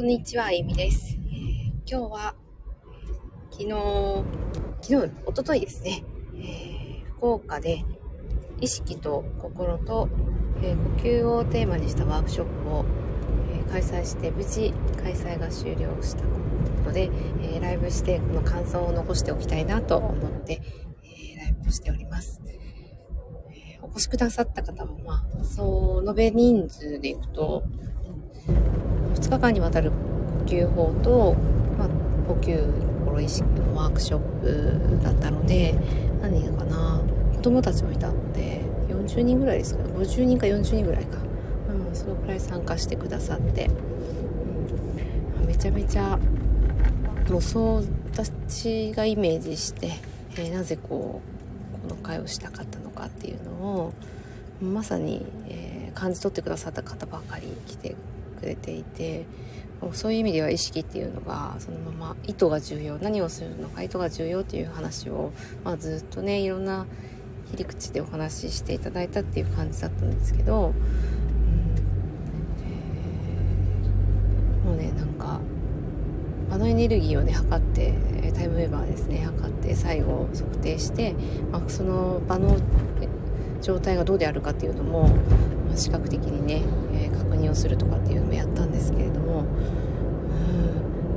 こんにちは、あゆみです。今日は、昨日、昨日、おとといですね、福岡で意識と心と、え、呼吸をテーマにしたワークショップを、え開催して無事開催が終了したので、えライブしてこの感想を残しておきたいなと思って、えライブをしております。えお越しくださった方は、まあ、そう、延べ人数でいくと、2日間にわたる呼吸法と、まあ、呼吸心意識のワークショップだったので何人かな子供たちもいたので40人ぐらいですかね50人か40人ぐらいか、うん、そのくらい参加してくださって、うん、めちゃめちゃもうそう私がイメージして、えー、なぜこうこの会をしたかったのかっていうのをまさに、えー、感じ取ってくださった方ばかり来てくれていてそういう意味では意識っていうのがそのまま意図が重要何をするのか意図が重要っていう話を、まあ、ずっとねいろんな切り口でお話ししていただいたっていう感じだったんですけど、うん。えー、もうねなんか場のエネルギーをね測ってタイムウェーバーですね測って最後測定して、まあ、その場の状態がどうであるかっていうのも視覚的にね、えー、確認をするとかっていうのもやったんですけれども、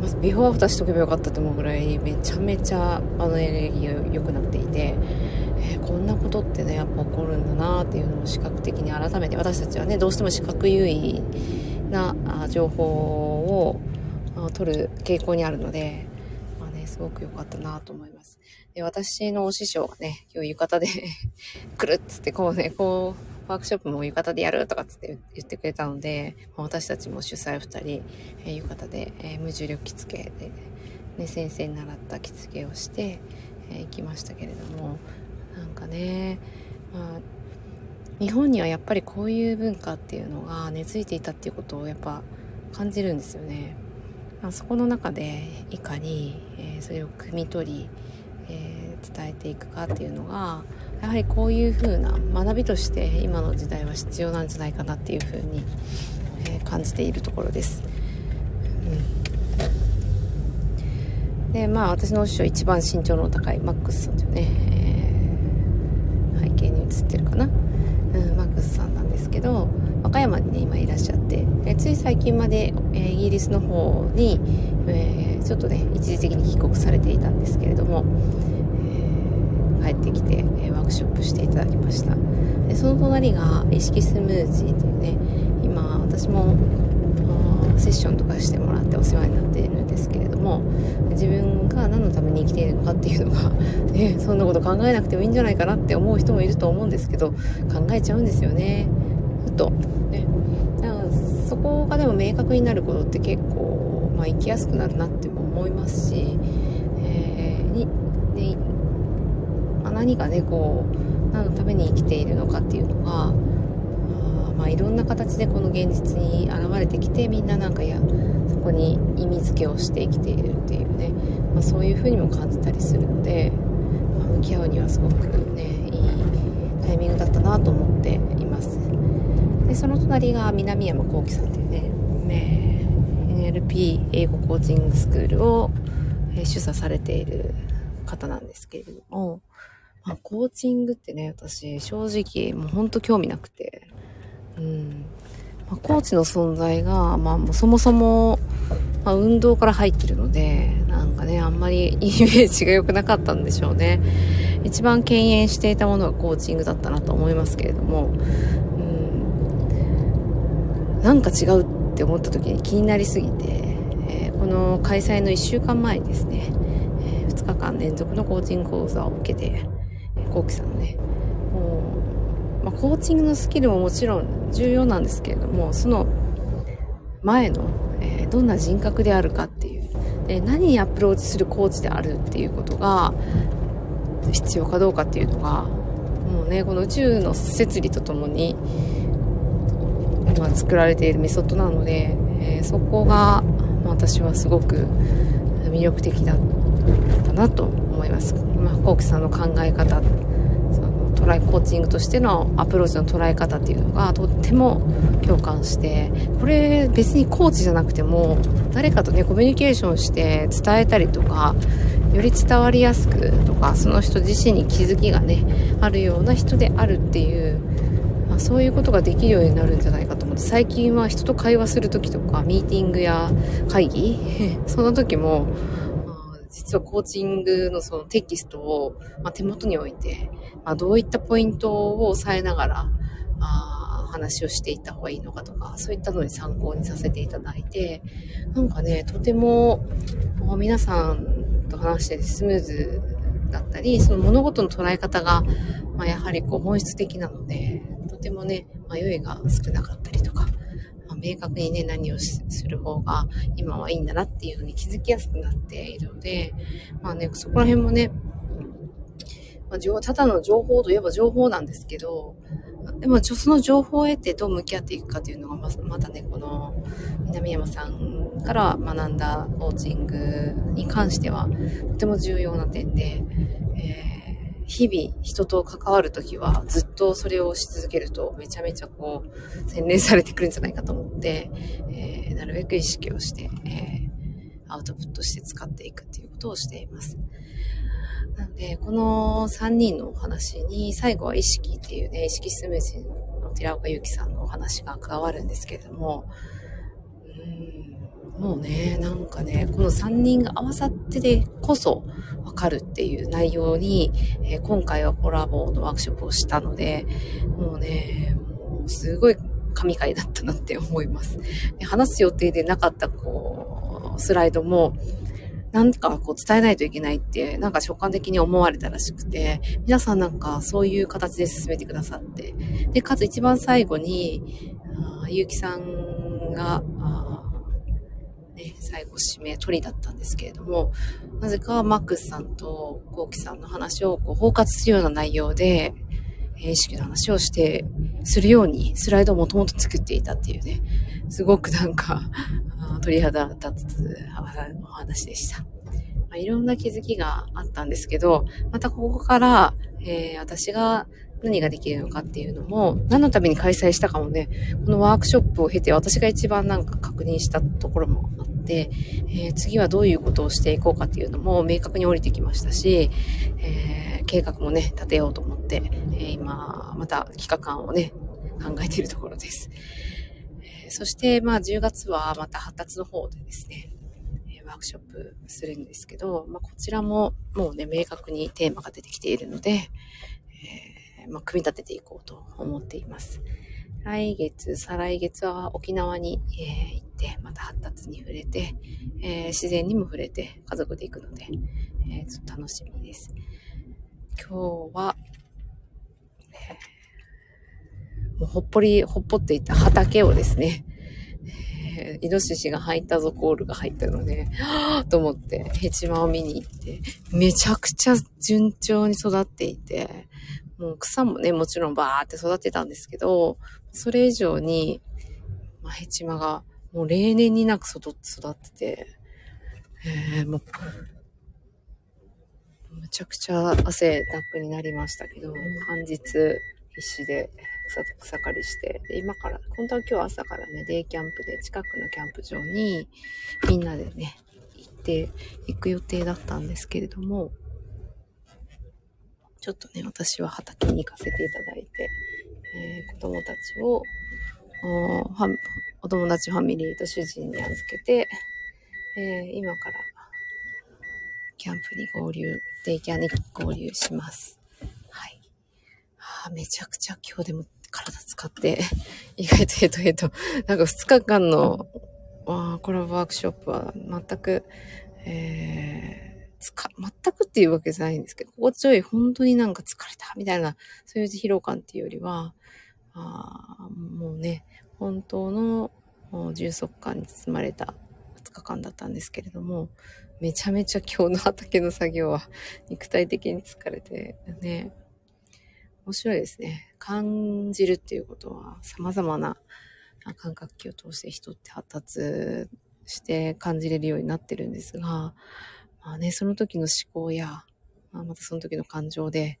まずビフォーアフターしとけばよかったと思うぐらいめちゃめちゃあのエネルギーが良くなっていて、えー、こんなことってねやっぱ起こるんだなっていうのを視覚的に改めて私たちはねどうしても視覚優位な情報を取る傾向にあるので、まあね、すごく良かったなと思います。で私のお師匠がね今日浴衣で 来るっつってこうねこうワークショップも浴衣でやるとかつって言ってくれたので、私たちも主催2人、えー、浴衣で、えー、無重力着付けで、ね、先生に習った着付けをして、えー、行きましたけれども、なんかね、まあ、日本にはやっぱりこういう文化っていうのが根付いていたっていうことをやっぱ感じるんですよね。あ、そこの中でいかに、えー、それを汲み取り、えー、伝えていくかっていうのがやはりこういう風な学びとして今の時代は必要なんじゃないかなっていう風に、えー、感じているところです。うん、でまあ私の師匠一番身長の高いマックスさんというね、えー、背景に映ってるかな、うん、マックスさんなんですけど和歌山にね今いらっしゃって、えつい最近まで、えー、イギリスの方に、えー、ちょっとね一時的に帰国されていたんですけれども、帰ってきて、えー、ワークショップしていただきました。でその隣が意識スムージーというね今私もセッションとかしてもらってお世話になっているんですけれども自分が何のために生きているのかっていうのが、ね、そんなこと考えなくてもいいんじゃないかなって思う人もいると思うんですけど考えちゃうんですよね。ふと。ね。だからそこがでも明確になることって結構、まあ、生きやすくなるなって思いますし、えー、にねま何がねこう何のために生きているのかっていうのがあまあいろんな形でこの現実に現れてきてみんななんかやそこに意味付けをして生きているっていうね、まあ、そういうふうにも感じたりするので、まあ、向き合うにはすごくねいいタイミングだったなと思っています。でその隣が南山幸喜さんっていうねね NLP 英語コーチングスクールを主査されている方なんですけれども、まあ、コーチングってね、私、正直、もうほんと興味なくて、うん。まあ、コーチの存在が、まあ、もうそもそも、まあ、運動から入ってるので、なんかね、あんまり イメージが良くなかったんでしょうね。一番敬遠していたものがコーチングだったなと思いますけれども、うん。なんか違うって思った時に気になりすぎて、えー、この開催の1週間前にですね、え、2日間連続のコーチング講座を受けて、コウキさんのねもう、まあ、コーチングのスキルももちろん重要なんですけれどもその前の、えー、どんな人格であるかっていうで何にアプローチするコーチであるっていうことが必要かどうかっていうのがもうねこの宇宙の摂理とともに、まあ、作られているメソッドなので、えー、そこが、ま、私はすごく魅力的だったなと思います。まあ、コウキさんの考え方捉えコーチングとしてのアプローチの捉え方っていうのがとっても共感してこれ別にコーチじゃなくても誰かとねコミュニケーションして伝えたりとかより伝わりやすくとかその人自身に気づきがねあるような人であるっていう、ま、そういうことができるようになるんじゃないかと思って最近は人と会話する時とかミーティングや会議 その時も実はコーチングのそのテキストを、まあ、手元に置いて、まあ、どういったポイントを押さえながら、あ話をしていった方がいいのかとか、そういったのに参考にさせていただいて、なんかね、とても皆さんと話してスムーズだったり、その物事の捉え方が、まあ、やはりこう本質的なので、とてもね、迷いが少なかったりとか、明確にね、何をする方が今はいいんだなっていうふうに気づきやすくなっているので、まあね、そこら辺もね、まあ、ただの情報といえば情報なんですけど、でも、その情報を得てどう向き合っていくかというのが、ままたね、この南山さんから学んだコーチングに関しては、とても重要な点で、えー、日々人と関わるときはずっとそれをし続けるとめちゃめちゃこう洗練されてくるんじゃないかと思って、えー、なるべく意識をして、えー、アウトプットして使っていくっていうことをしています。なので、この3人のお話に、最後は意識っていうね、意識スムージーの寺岡由紀さんのお話が加わるんですけれども、うん、もうね、なんかね、この3人が合わさってでこそわかるっていう内容に、えー、今回はコラボのワークショップをしたので、もうね、もうすごい神回だったなって思います。話す予定でなかったこう、スライドも、なんかこう伝えないといけないって、なんか直感的に思われたらしくて、皆さんなんかそういう形で進めてくださって、で、かつ一番最後に、あゆうきさんが、ね、最後指名取りだったんですけれども、なぜかマックスさんとコウキさんの話をこう包括するような内容で、意識の話をして、するようにスライドをもともと作っていたっていうね、すごくなんか、鳥肌立つお話でした。まあ、いろんな気づきがあったんですけど、またここから、えー、私が何ができるのかっていうのも、何のために開催したかもね、このワークショップを経て私が一番なんか確認したところもあって、えー、次はどういうことをしていこうかっていうのも明確に降りてきましたし、えー、計画もね、立てようと思って、えー、今、また企画案をね、考えているところです。えそして、まあ、10月はまた発達の方でですね、ワークショップするんですけど、まあ、こちらももうね、明確にテーマが出てきているので、えー、まあ、組み立てていこうと思っています。来月、再来月は沖縄に、えー、行って、また発達に触れて、えー、自然にも触れて、家族で行くので、えー、ちょっと楽しみです。今日は、もうほっぽり、ほっぽっていた畑をですね、えー、イノシシが入ったぞコールが入ったので、はぁと思って、ヘチマを見に行って、めちゃくちゃ順調に育っていて、もう草もね、もちろんバーって育てたんですけど、それ以上に、まあ、ヘチマがもう例年になく育ってて、えー、もう、むちゃくちゃ汗ダップになりましたけど、半日必死で草草刈りして、で、今から、本当は今日朝からね、デイキャンプで近くのキャンプ場にみんなでね、行って行く予定だったんですけれども、ちょっとね、私は畑に行かせていただいて、えー、子供たちを、おお友達ファミリーと主人に預けて、えー、今からキャンプに合流、デイキャンに合流します。はい。はあ、めちゃくちゃ今日でも体使って、意外とヘトヘト、なんか2日間の、あコラボワークショップは全く、えー、全くっていうわけじゃないんですけど、心地よい、本当になんか疲れた、みたいな、そういう疲労感っていうよりは、あもうね、本当の充足感に包まれた2日間だったんですけれども、めちゃめちゃ今日の畑の作業は肉体的に疲れてね、面白いですね。感じるっていうことは様々な感覚器を通して人って発達して感じれるようになってるんですが、まあね、その時の思考や、まあ、またその時の感情で、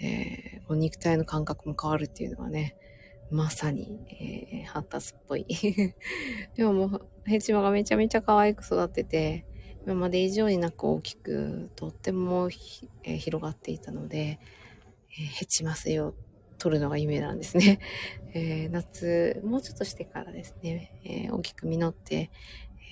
えー、肉体の感覚も変わるっていうのはね、まさに、えー、発達っぽい。でももう、ヘチマがめちゃめちゃ可愛く育ってて、今まで以上になく大きく、とっても、えー、広がっていたので、えー、ヘチマ水を取るのが夢なんですね。えー、夏、もうちょっとしてからですね、え、大きく実って、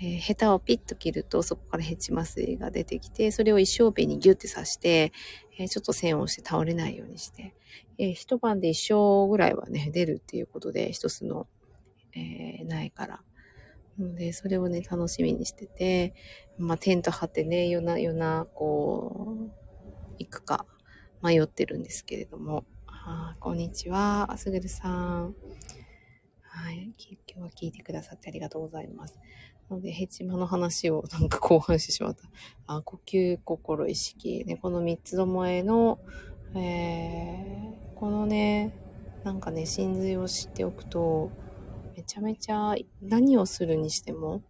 えー、ヘタをピッと切ると、そこからヘチマ水が出てきて、それを一生瓶にギュッて刺して、えー、ちょっと線をして倒れないようにして、えー、一晩で一生ぐらいはね、出るっていうことで、一つの、えー、苗から。ので、それをね、楽しみにしてて、まあ、テント張ってね、夜な、夜な、こう、行くか迷ってるんですけれども。あこんにちは、あすぐるさん。はい。今日は聞いてくださってありがとうございます。なので、ヘチマの話を なんか後半してしまった。あ呼吸、心、意識。ね、この三つどもえの、えー、このね、なんかね、真髄を知っておくと、めちゃめちゃ何をするにしても、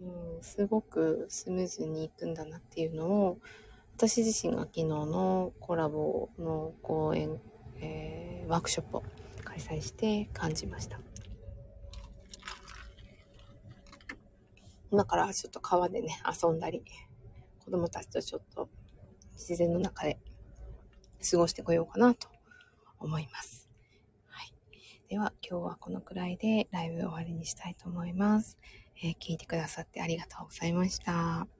うん、すごくスムーズにいくんだなっていうのを、私自身が昨日のコラボの講演、えー、ワークショップを開催して感じました。今からちょっと川でね、遊んだり、子供たちとちょっと自然の中で過ごしてこようかなと思います。はい。では今日はこのくらいでライブ終わりにしたいと思います。えー、聞いてくださってありがとうございました。